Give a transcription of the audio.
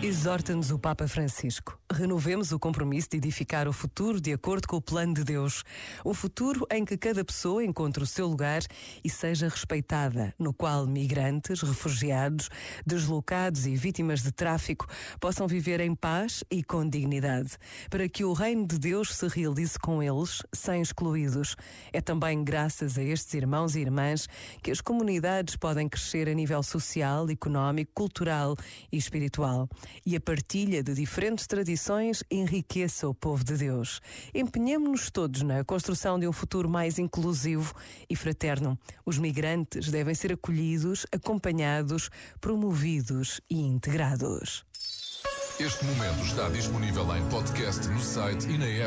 Exorta-nos o Papa Francisco. Renovemos o compromisso de edificar o futuro de acordo com o plano de Deus. Um futuro em que cada pessoa encontre o seu lugar e seja respeitada, no qual migrantes, refugiados, deslocados e vítimas de tráfico possam viver em paz e com dignidade, para que o reino de Deus se realize com eles, sem excluídos. É também graças a estes irmãos e irmãs que as comunidades podem crescer a nível social, económico, cultural e espiritual e a partilha de diferentes tradições enriqueça o povo de Deus. Empenhemos-nos todos na construção de um futuro mais inclusivo e fraterno. Os migrantes devem ser acolhidos, acompanhados, promovidos e integrados. Este momento está disponível em podcast no site e na app.